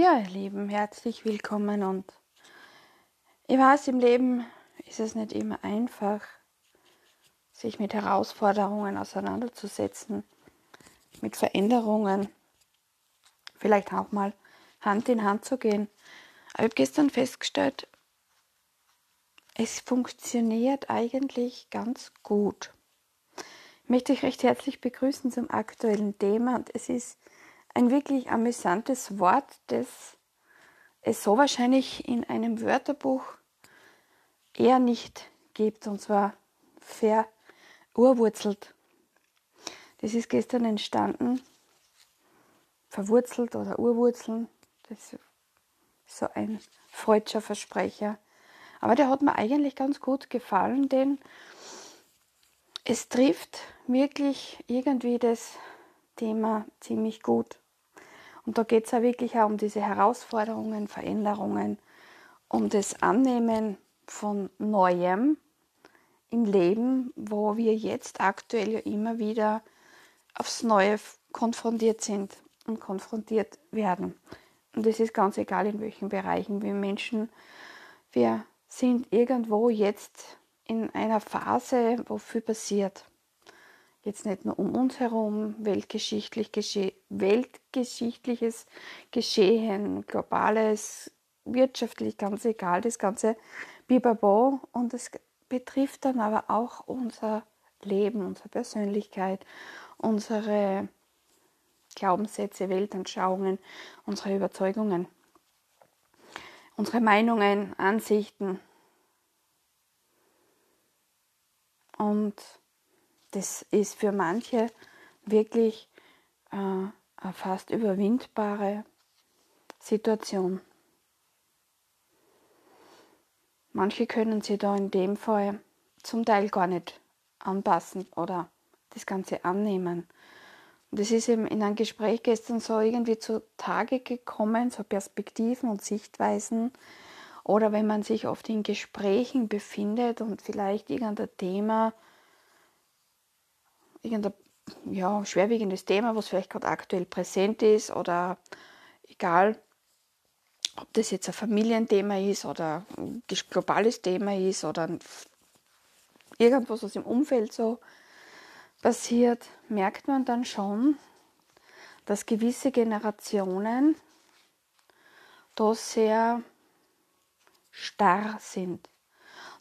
Ja, ihr Lieben, herzlich willkommen und ich weiß, im Leben ist es nicht immer einfach, sich mit Herausforderungen auseinanderzusetzen, mit Veränderungen, vielleicht auch mal Hand in Hand zu gehen. Aber ich habe gestern festgestellt, es funktioniert eigentlich ganz gut. Ich möchte euch recht herzlich begrüßen zum aktuellen Thema und es ist ein wirklich amüsantes Wort, das es so wahrscheinlich in einem Wörterbuch eher nicht gibt, und zwar verurwurzelt. Das ist gestern entstanden, verwurzelt oder urwurzeln, das ist so ein freudscher Versprecher. Aber der hat mir eigentlich ganz gut gefallen, denn es trifft wirklich irgendwie das Thema ziemlich gut. Und da geht es ja wirklich auch um diese Herausforderungen, Veränderungen, um das Annehmen von Neuem im Leben, wo wir jetzt aktuell ja immer wieder aufs Neue konfrontiert sind und konfrontiert werden. Und es ist ganz egal, in welchen Bereichen wir Menschen, wir sind irgendwo jetzt in einer Phase, wo viel passiert jetzt nicht nur um uns herum, weltgeschichtlich gesche weltgeschichtliches Geschehen, globales, wirtschaftlich, ganz egal, das ganze Bibabo. Und es betrifft dann aber auch unser Leben, unsere Persönlichkeit, unsere Glaubenssätze, Weltanschauungen, unsere Überzeugungen, unsere Meinungen, Ansichten. Und das ist für manche wirklich äh, eine fast überwindbare Situation. Manche können sie da in dem Fall zum Teil gar nicht anpassen oder das Ganze annehmen. Und das ist eben in einem Gespräch gestern so irgendwie zutage gekommen, so Perspektiven und Sichtweisen. Oder wenn man sich oft in Gesprächen befindet und vielleicht irgendein Thema irgendein ja, schwerwiegendes Thema, was vielleicht gerade aktuell präsent ist oder egal, ob das jetzt ein Familienthema ist oder ein globales Thema ist oder irgendwas, was im Umfeld so passiert, merkt man dann schon, dass gewisse Generationen da sehr starr sind.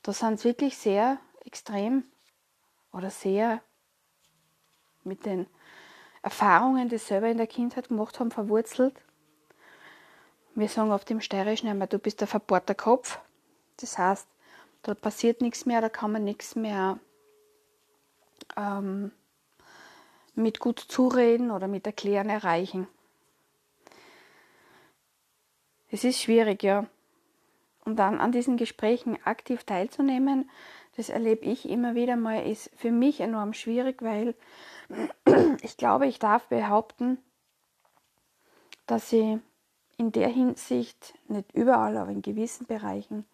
Da sind sie wirklich sehr extrem oder sehr mit den Erfahrungen, die sie selber in der Kindheit gemacht haben, verwurzelt. Wir sagen auf dem Steirischen einmal, du bist ein verbohrter Kopf. Das heißt, da passiert nichts mehr, da kann man nichts mehr ähm, mit gut zureden oder mit Erklären erreichen. Es ist schwierig, ja. Und dann an diesen Gesprächen aktiv teilzunehmen, das erlebe ich immer wieder mal, ist für mich enorm schwierig, weil ich glaube, ich darf behaupten, dass ich in der Hinsicht nicht überall, aber in gewissen Bereichen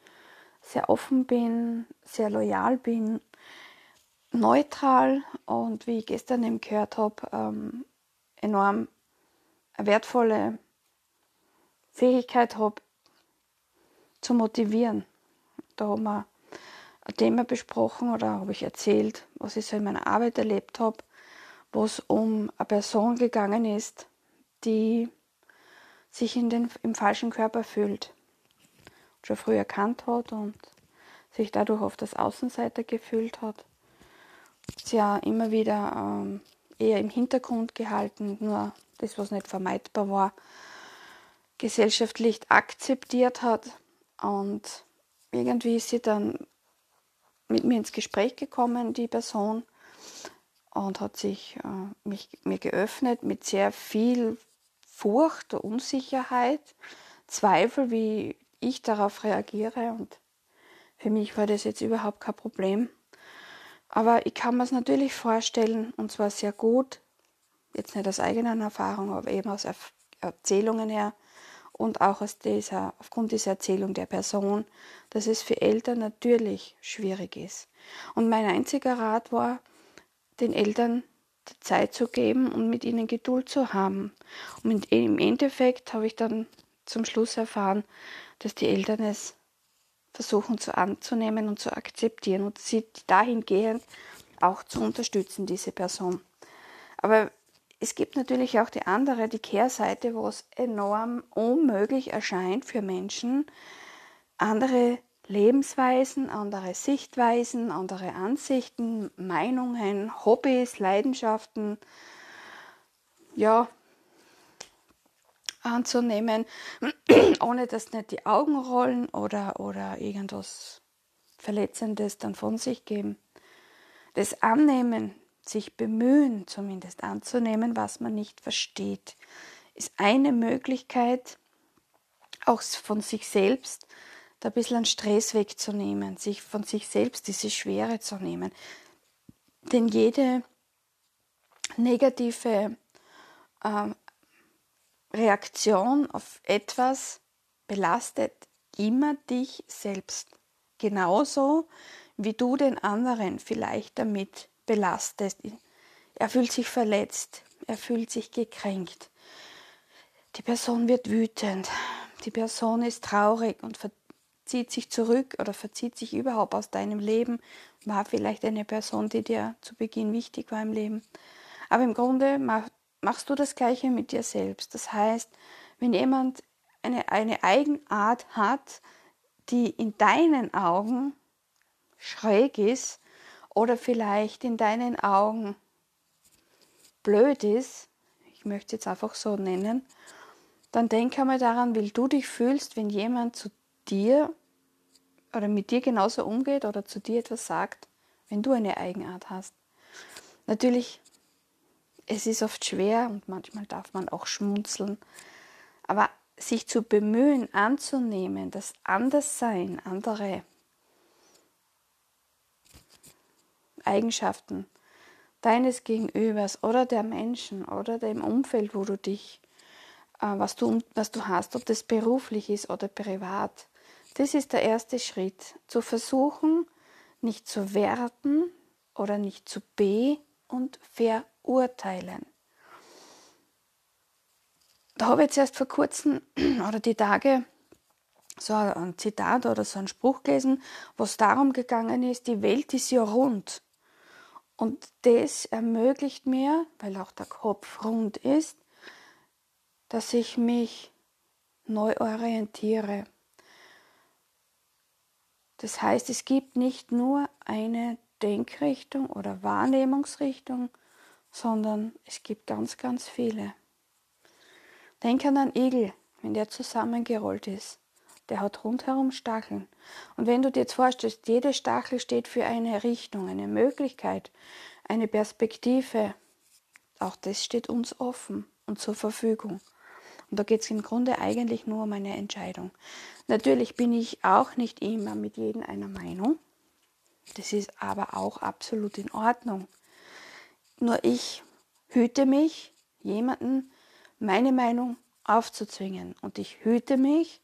sehr offen bin, sehr loyal bin, neutral und wie ich gestern eben gehört habe, ähm, enorm wertvolle Fähigkeit habe, zu motivieren. Da haben wir ein Thema besprochen oder habe ich erzählt, was ich so in meiner Arbeit erlebt habe, wo es um eine Person gegangen ist, die sich in den, im falschen Körper fühlt, schon früh erkannt hat und sich dadurch oft als Außenseiter gefühlt hat. Sie ja immer wieder ähm, eher im Hintergrund gehalten, nur das, was nicht vermeidbar war, gesellschaftlich akzeptiert hat und irgendwie ist sie dann mit mir ins Gespräch gekommen, die Person, und hat sich äh, mich, mir geöffnet mit sehr viel Furcht, Unsicherheit, Zweifel, wie ich darauf reagiere. Und für mich war das jetzt überhaupt kein Problem. Aber ich kann mir es natürlich vorstellen, und zwar sehr gut, jetzt nicht aus eigener Erfahrung, aber eben aus Erzählungen her, und auch aus dieser, aufgrund dieser Erzählung der Person, dass es für Eltern natürlich schwierig ist. Und mein einziger Rat war, den Eltern Zeit zu geben und mit ihnen Geduld zu haben. Und im Endeffekt habe ich dann zum Schluss erfahren, dass die Eltern es versuchen zu anzunehmen und zu akzeptieren und sie dahingehend auch zu unterstützen, diese Person. Aber es gibt natürlich auch die andere, die Kehrseite, wo es enorm unmöglich erscheint für Menschen, andere Lebensweisen, andere Sichtweisen, andere Ansichten, Meinungen, Hobbys, Leidenschaften, ja, anzunehmen, ohne dass nicht die Augen rollen oder, oder irgendwas Verletzendes dann von sich geben. Das Annehmen, sich bemühen, zumindest anzunehmen, was man nicht versteht, ist eine Möglichkeit, auch von sich selbst da ein bisschen Stress wegzunehmen, sich von sich selbst diese Schwere zu nehmen. Denn jede negative äh, Reaktion auf etwas belastet immer dich selbst. Genauso wie du den anderen vielleicht damit belastest. Er fühlt sich verletzt, er fühlt sich gekränkt. Die Person wird wütend, die Person ist traurig und verzieht sich zurück oder verzieht sich überhaupt aus deinem Leben, war vielleicht eine Person, die dir zu Beginn wichtig war im Leben. Aber im Grunde machst du das Gleiche mit dir selbst. Das heißt, wenn jemand eine, eine Eigenart hat, die in deinen Augen schräg ist oder vielleicht in deinen Augen blöd ist, ich möchte es jetzt einfach so nennen, dann denk einmal daran, wie du dich fühlst, wenn jemand zu dir oder mit dir genauso umgeht oder zu dir etwas sagt, wenn du eine Eigenart hast. Natürlich es ist oft schwer und manchmal darf man auch schmunzeln, aber sich zu bemühen, anzunehmen, das Anderssein, andere Eigenschaften deines Gegenübers oder der Menschen oder dem Umfeld, wo du dich, äh, was, du, was du hast, ob das beruflich ist oder privat. Das ist der erste Schritt, zu versuchen, nicht zu werten oder nicht zu be- und ver urteilen. Da habe ich jetzt erst vor kurzem oder die Tage so ein Zitat oder so ein Spruch gelesen, wo es darum gegangen ist, die Welt ist ja rund. Und das ermöglicht mir, weil auch der Kopf rund ist, dass ich mich neu orientiere. Das heißt, es gibt nicht nur eine Denkrichtung oder Wahrnehmungsrichtung, sondern es gibt ganz, ganz viele. Denk an einen Igel, wenn der zusammengerollt ist. Der hat rundherum Stacheln. Und wenn du dir jetzt vorstellst, jede Stachel steht für eine Richtung, eine Möglichkeit, eine Perspektive, auch das steht uns offen und zur Verfügung. Und da geht es im Grunde eigentlich nur um eine Entscheidung. Natürlich bin ich auch nicht immer mit jedem einer Meinung. Das ist aber auch absolut in Ordnung. Nur ich hüte mich, jemanden meine Meinung aufzuzwingen. Und ich hüte mich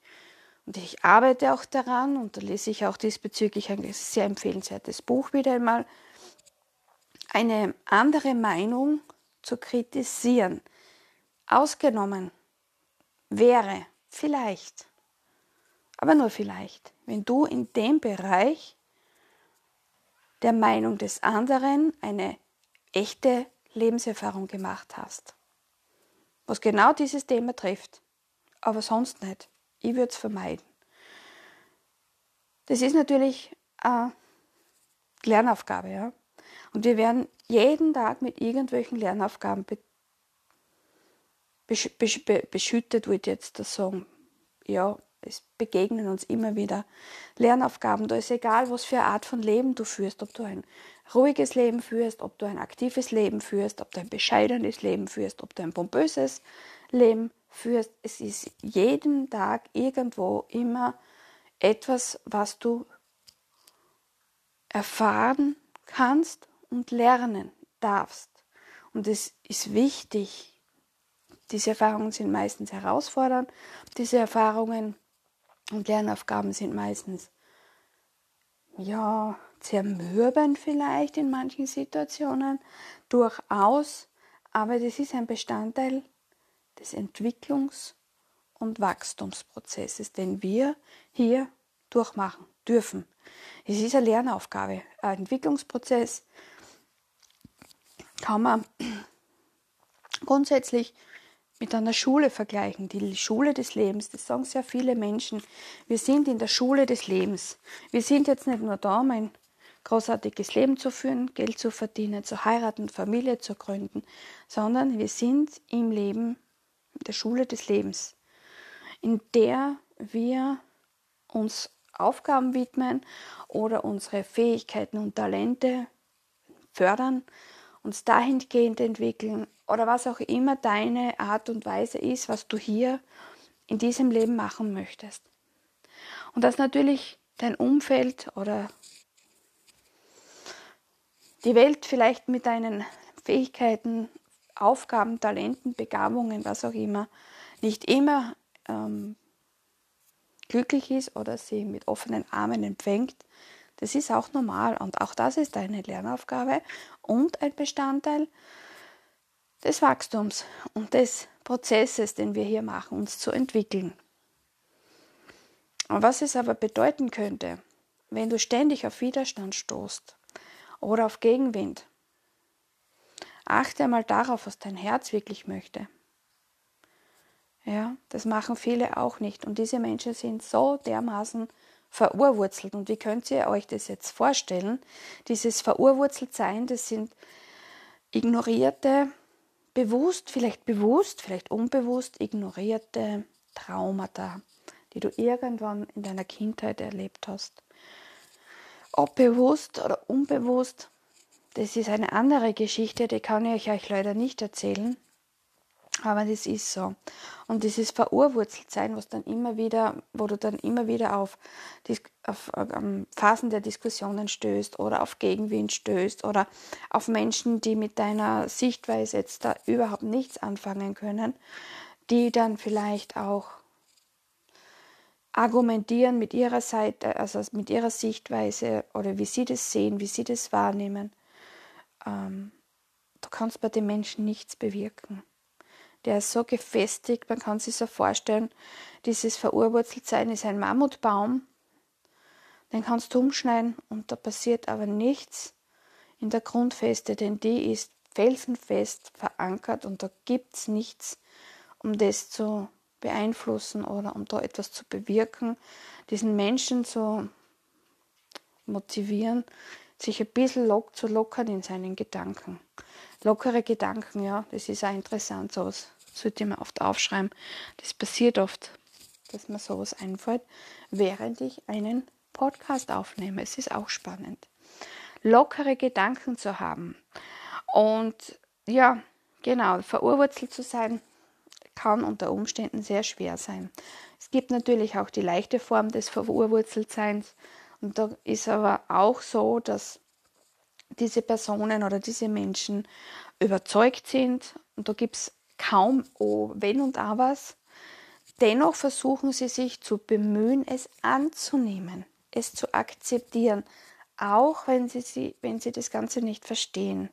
und ich arbeite auch daran und da lese ich auch diesbezüglich ein sehr empfehlenswertes Buch wieder einmal, eine andere Meinung zu kritisieren. Ausgenommen wäre vielleicht, aber nur vielleicht, wenn du in dem Bereich der Meinung des anderen eine echte Lebenserfahrung gemacht hast. Was genau dieses Thema trifft, aber sonst nicht. Ich würde es vermeiden. Das ist natürlich eine Lernaufgabe, ja. Und wir werden jeden Tag mit irgendwelchen Lernaufgaben be besch besch beschüttet, ich jetzt das sagen. Ja, es begegnen uns immer wieder Lernaufgaben. Da ist egal, was für eine Art von Leben du führst, ob du ein ruhiges Leben führst, ob du ein aktives Leben führst, ob du ein bescheidenes Leben führst, ob du ein pompöses Leben führst. Es ist jeden Tag irgendwo immer etwas, was du erfahren kannst und lernen darfst. Und es ist wichtig. Diese Erfahrungen sind meistens herausfordernd. Diese Erfahrungen und Lernaufgaben sind meistens ja zermürbend vielleicht in manchen Situationen, durchaus, aber das ist ein Bestandteil des Entwicklungs- und Wachstumsprozesses, den wir hier durchmachen dürfen. Es ist eine Lernaufgabe, ein Entwicklungsprozess. Kann man grundsätzlich mit einer Schule vergleichen, die Schule des Lebens. Das sagen sehr viele Menschen. Wir sind in der Schule des Lebens. Wir sind jetzt nicht nur da, um ein großartiges Leben zu führen, Geld zu verdienen, zu heiraten, Familie zu gründen, sondern wir sind im Leben, in der Schule des Lebens, in der wir uns Aufgaben widmen oder unsere Fähigkeiten und Talente fördern, uns dahingehend entwickeln oder was auch immer deine Art und Weise ist, was du hier in diesem Leben machen möchtest. Und dass natürlich dein Umfeld oder die Welt vielleicht mit deinen Fähigkeiten, Aufgaben, Talenten, Begabungen, was auch immer, nicht immer ähm, glücklich ist oder sie mit offenen Armen empfängt, das ist auch normal und auch das ist eine Lernaufgabe und ein Bestandteil des Wachstums und des Prozesses, den wir hier machen, uns zu entwickeln. Und was es aber bedeuten könnte, wenn du ständig auf Widerstand stoßt oder auf Gegenwind, achte einmal darauf, was dein Herz wirklich möchte. Ja, das machen viele auch nicht. Und diese Menschen sind so dermaßen verurwurzelt. Und wie könnt ihr euch das jetzt vorstellen? Dieses Verurwurzeltsein, das sind ignorierte, bewusst, vielleicht bewusst, vielleicht unbewusst ignorierte Traumata, die du irgendwann in deiner Kindheit erlebt hast. Ob bewusst oder unbewusst, das ist eine andere Geschichte, die kann ich euch leider nicht erzählen. Aber das ist so. Und dieses Verurwurzeltsein, was dann immer wieder, wo du dann immer wieder auf, auf, auf Phasen der Diskussionen stößt oder auf Gegenwind stößt oder auf Menschen, die mit deiner Sichtweise jetzt da überhaupt nichts anfangen können, die dann vielleicht auch argumentieren mit ihrer Seite, also mit ihrer Sichtweise oder wie sie das sehen, wie sie das wahrnehmen. Ähm, du kannst bei den Menschen nichts bewirken der ist so gefestigt, man kann sich so vorstellen, dieses Verurwurzeltsein ist ein Mammutbaum, den kannst du umschneiden und da passiert aber nichts. In der Grundfeste, denn die ist felsenfest verankert und da gibt es nichts, um das zu beeinflussen oder um da etwas zu bewirken, diesen Menschen zu motivieren, sich ein bisschen lock zu lockern in seinen Gedanken lockere Gedanken, ja, das ist auch interessant, sowas sollte man oft aufschreiben. Das passiert oft, dass mir sowas einfällt, während ich einen Podcast aufnehme. Es ist auch spannend. Lockere Gedanken zu haben. Und ja, genau, verurwurzelt zu sein, kann unter Umständen sehr schwer sein. Es gibt natürlich auch die leichte Form des Verurwurzeltseins. Und da ist aber auch so, dass diese Personen oder diese Menschen überzeugt sind, und da gibt es kaum oh, wenn und abers, dennoch versuchen sie sich zu bemühen, es anzunehmen, es zu akzeptieren, auch wenn sie, sie, wenn sie das Ganze nicht verstehen,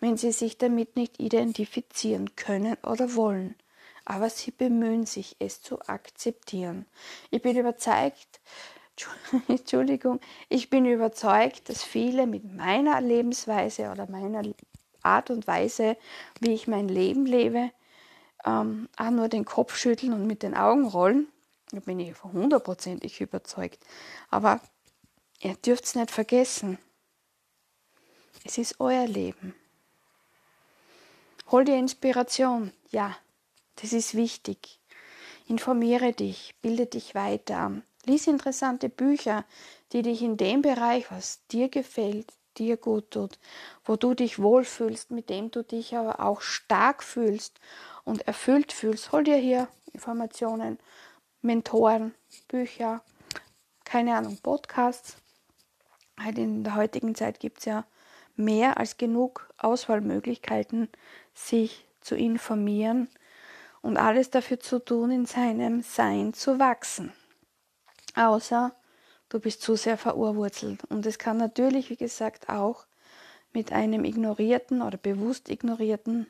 wenn sie sich damit nicht identifizieren können oder wollen. Aber sie bemühen sich, es zu akzeptieren. Ich bin überzeugt, Entschuldigung, ich bin überzeugt, dass viele mit meiner Lebensweise oder meiner Art und Weise, wie ich mein Leben lebe, ähm, auch nur den Kopf schütteln und mit den Augen rollen. Da bin ich hundertprozentig überzeugt. Aber ihr dürft es nicht vergessen. Es ist euer Leben. Hol dir Inspiration. Ja, das ist wichtig. Informiere dich, bilde dich weiter. Lies interessante Bücher, die dich in dem Bereich, was dir gefällt, dir gut tut, wo du dich wohlfühlst, mit dem du dich aber auch stark fühlst und erfüllt fühlst. Hol dir hier Informationen, Mentoren, Bücher, keine Ahnung, Podcasts. Halt in der heutigen Zeit gibt es ja mehr als genug Auswahlmöglichkeiten, sich zu informieren und alles dafür zu tun, in seinem Sein zu wachsen außer du bist zu sehr verurwurzelt. Und es kann natürlich, wie gesagt, auch mit einem ignorierten oder bewusst ignorierten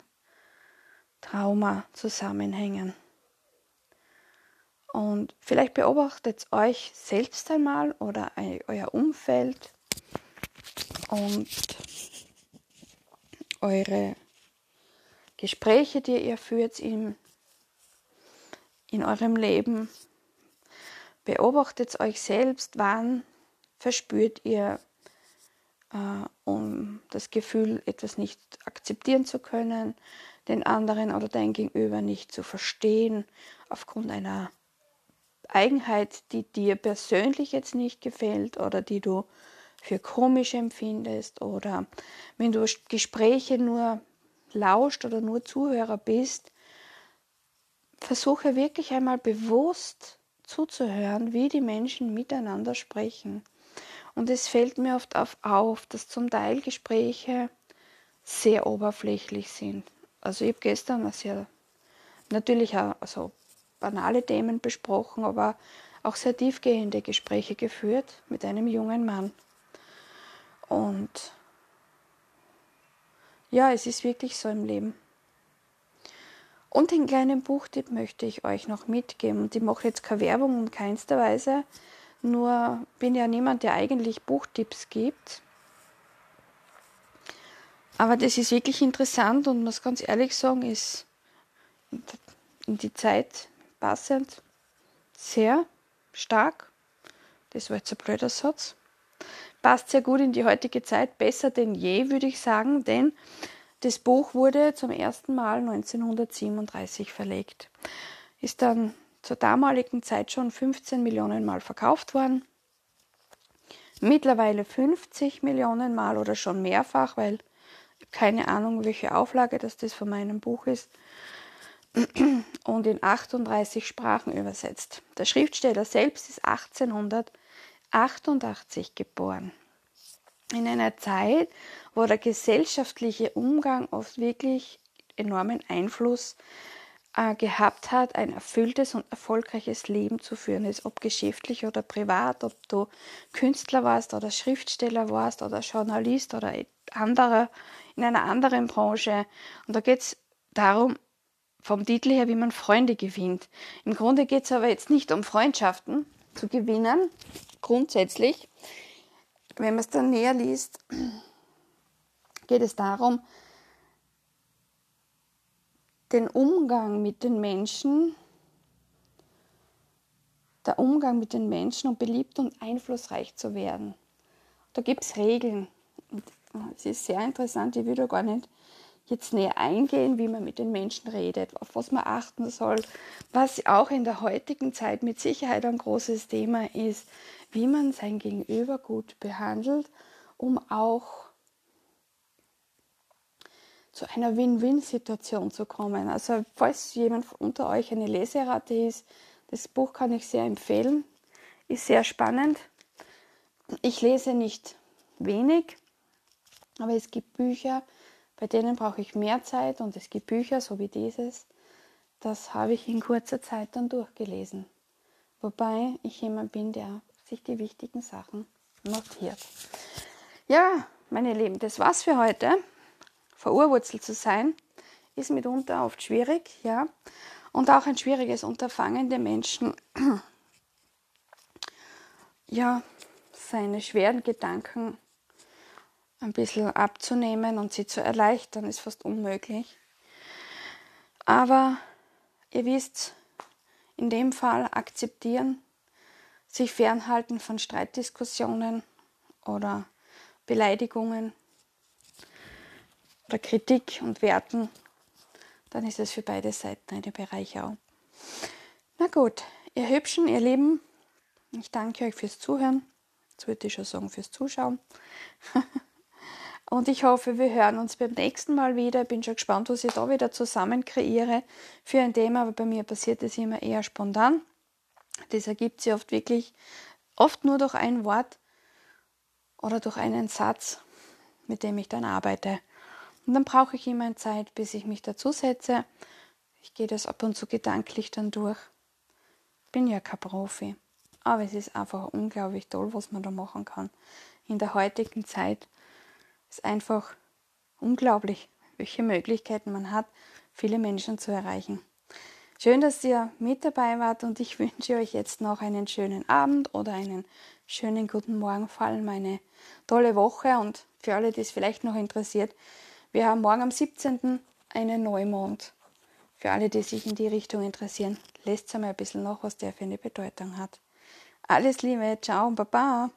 Trauma zusammenhängen. Und vielleicht beobachtet euch selbst einmal oder euer Umfeld und eure Gespräche, die ihr führt in, in eurem Leben. Beobachtet euch selbst, wann verspürt ihr äh, um das Gefühl, etwas nicht akzeptieren zu können, den anderen oder dein Gegenüber nicht zu verstehen, aufgrund einer Eigenheit, die dir persönlich jetzt nicht gefällt oder die du für komisch empfindest oder wenn du Gespräche nur lauscht oder nur Zuhörer bist, versuche wirklich einmal bewusst zuzuhören, wie die Menschen miteinander sprechen. Und es fällt mir oft auf, dass zum Teil Gespräche sehr oberflächlich sind. Also ich habe gestern sehr, natürlich auch also banale Themen besprochen, aber auch sehr tiefgehende Gespräche geführt mit einem jungen Mann. Und ja, es ist wirklich so im Leben. Und den kleinen Buchtipp möchte ich euch noch mitgeben. Und ich mache jetzt keine Werbung in keinster Weise. Nur bin ja niemand, der eigentlich Buchtipps gibt. Aber das ist wirklich interessant und muss ganz ehrlich sagen, ist in die Zeit passend sehr stark. Das war jetzt ein blöder Satz passt sehr gut in die heutige Zeit, besser denn je, würde ich sagen, denn das Buch wurde zum ersten Mal 1937 verlegt. Ist dann zur damaligen Zeit schon 15 Millionen Mal verkauft worden. Mittlerweile 50 Millionen Mal oder schon mehrfach, weil ich keine Ahnung, welche Auflage das, das von meinem Buch ist. Und in 38 Sprachen übersetzt. Der Schriftsteller selbst ist 1800 88 geboren. In einer Zeit, wo der gesellschaftliche Umgang oft wirklich enormen Einfluss äh, gehabt hat, ein erfülltes und erfolgreiches Leben zu führen ist, ob geschäftlich oder privat, ob du Künstler warst oder Schriftsteller warst oder Journalist oder anderer, in einer anderen Branche. Und da geht es darum, vom Titel her, wie man Freunde gewinnt. Im Grunde geht es aber jetzt nicht um Freundschaften zu gewinnen, grundsätzlich, wenn man es dann näher liest, geht es darum, den Umgang mit den Menschen, der Umgang mit den Menschen, um beliebt und einflussreich zu werden. Da gibt es Regeln. Es ist sehr interessant, ich will da gar nicht jetzt näher eingehen, wie man mit den Menschen redet, auf was man achten soll, was auch in der heutigen Zeit mit Sicherheit ein großes Thema ist, wie man sein Gegenüber gut behandelt, um auch zu einer Win-Win-Situation zu kommen. Also falls jemand unter euch eine Leserate ist, das Buch kann ich sehr empfehlen, ist sehr spannend. Ich lese nicht wenig, aber es gibt Bücher, bei denen brauche ich mehr Zeit und es gibt Bücher, so wie dieses, das habe ich in kurzer Zeit dann durchgelesen. Wobei ich jemand bin, der sich die wichtigen Sachen notiert. Ja, meine Lieben, das war's für heute. Verurwurzelt zu sein ist mitunter oft schwierig, ja, und auch ein schwieriges Unterfangen der Menschen, ja, seine schweren Gedanken ein bisschen abzunehmen und sie zu erleichtern, ist fast unmöglich. Aber ihr wisst, in dem Fall akzeptieren, sich fernhalten von Streitdiskussionen oder Beleidigungen oder Kritik und Werten, dann ist es für beide Seiten eine Bereicherung. Na gut, ihr Hübschen, ihr Lieben, ich danke euch fürs Zuhören. Jetzt würde ich schon sagen, fürs Zuschauen. Und ich hoffe, wir hören uns beim nächsten Mal wieder. Bin schon gespannt, was ich da wieder zusammen kreiere für ein Thema, aber bei mir passiert es immer eher spontan. Das ergibt sich oft wirklich, oft nur durch ein Wort oder durch einen Satz, mit dem ich dann arbeite. Und dann brauche ich immer Zeit, bis ich mich dazu setze. Ich gehe das ab und zu gedanklich dann durch. Bin ja kein Profi, aber es ist einfach unglaublich toll, was man da machen kann in der heutigen Zeit ist einfach unglaublich, welche Möglichkeiten man hat, viele Menschen zu erreichen. Schön, dass ihr mit dabei wart und ich wünsche euch jetzt noch einen schönen Abend oder einen schönen guten Morgen, vor allem eine tolle Woche und für alle, die es vielleicht noch interessiert, wir haben morgen am 17. einen Neumond. Für alle, die sich in die Richtung interessieren, lest einmal ein bisschen nach, was der für eine Bedeutung hat. Alles Liebe, ciao, baba.